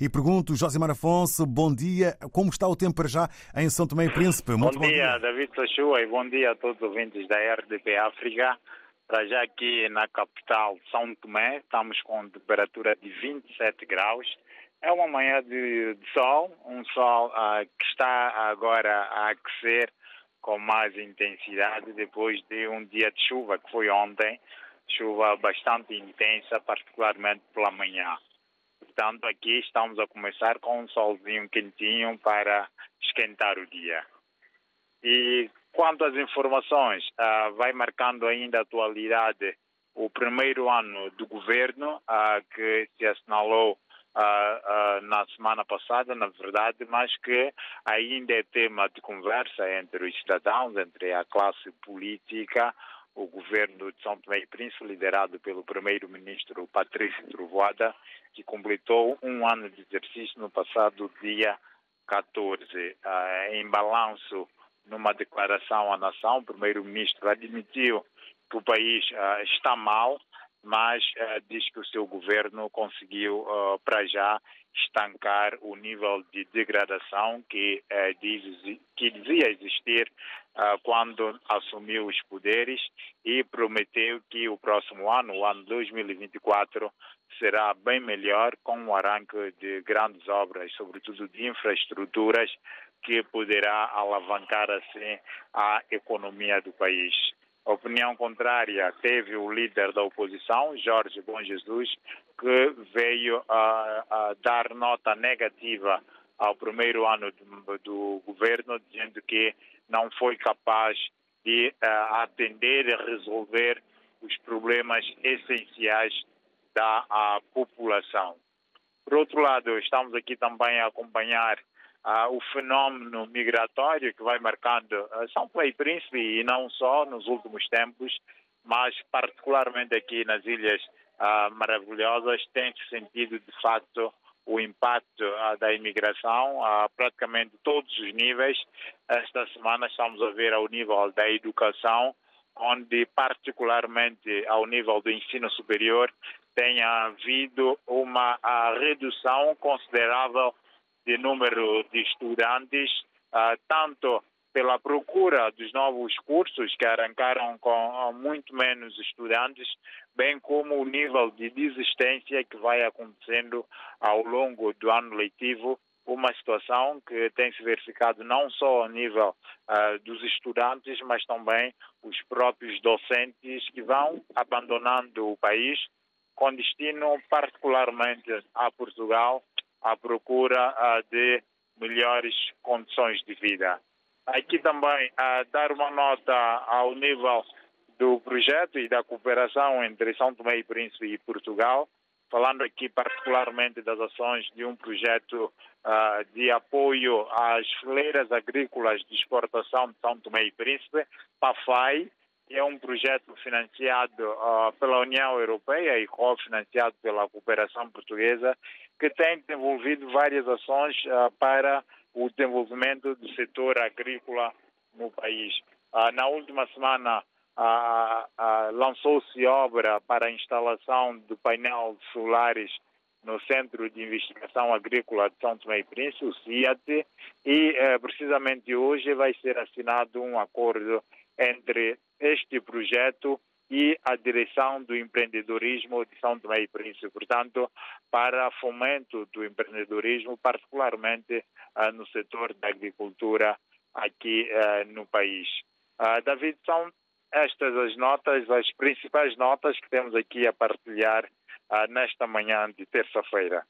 e pergunto, Josimar Afonso, bom dia. Como está o tempo para já em São Tomé e Príncipe? Muito bom, bom dia, dia, David Sachua, e bom dia a todos os ouvintes da RDP África. Para já aqui na capital São Tomé, estamos com temperatura de 27 graus. É uma manhã de, de sol, um sol uh, que está agora a aquecer com mais intensidade depois de um dia de chuva que foi ontem, chuva bastante intensa, particularmente pela manhã. Portanto, aqui estamos a começar com um solzinho quentinho para esquentar o dia. E quanto às informações, uh, vai marcando ainda a atualidade o primeiro ano do governo, uh, que se assinalou uh, na semana passada, na verdade, mas que ainda é tema de conversa entre os cidadãos, entre a classe política, o governo de São Tomé e Príncipe, liderado pelo primeiro-ministro Patrício Trovoada, que completou um ano de exercício no passado dia 14. Uh, em balanço, numa declaração à nação, o primeiro-ministro admitiu que o país uh, está mal, mas uh, diz que o seu governo conseguiu, para já, estancar o nível de degradação que, diz, que dizia existir quando assumiu os poderes e prometeu que o próximo ano, o ano 2024, será bem melhor com um arranque de grandes obras, sobretudo de infraestruturas, que poderá alavancar assim a economia do país. Opinião contrária teve o líder da oposição, Jorge Bom Jesus, que veio a, a dar nota negativa ao primeiro ano do, do, governo, dizendo que não foi capaz de uh, atender e resolver os problemas essenciais da população. Por outro lado, estamos aqui também a acompanhar uh, o fenómeno migratório que vai marcando uh, São Paulo e Príncipe e não só nos últimos tempos, mas particularmente aqui nas Ilhas uh, Maravilhosas, tem-se sentido de facto o impacto uh, da imigração a praticamente todos os níveis. Esta semana estamos a ver ao nível da educação, onde particularmente ao nível do ensino superior tem havido uma redução considerável de número de estudantes, tanto pela procura dos novos cursos que arrancaram com muito menos estudantes, bem como o nível de desistência que vai acontecendo ao longo do ano letivo, uma situação que tem se verificado não só ao nível uh, dos estudantes, mas também os próprios docentes que vão abandonando o país com destino particularmente a Portugal à procura uh, de melhores condições de vida. Aqui também uh, dar uma nota ao nível do projeto e da cooperação entre São Tomé e Príncipe e Portugal, falando aqui particularmente das ações de um projeto uh, de apoio às fileiras agrícolas de exportação de São Tomé e Príncipe, PAFAI, que é um projeto financiado uh, pela União Europeia e cofinanciado pela cooperação portuguesa que tem desenvolvido várias ações uh, para o desenvolvimento do setor agrícola no país. Uh, na última semana uh, lançou-se obra para a instalação de painel solares no Centro de Investigação Agrícola de São Tomé e Príncipe, o CIAT, e eh, precisamente hoje vai ser assinado um acordo entre este projeto e a direção do empreendedorismo de São Tomé e Príncipe, portanto, para fomento do empreendedorismo, particularmente uh, no setor da agricultura aqui uh, no país. Uh, David, são estas as notas, as principais notas que temos aqui a partilhar nesta manhã de terça-feira.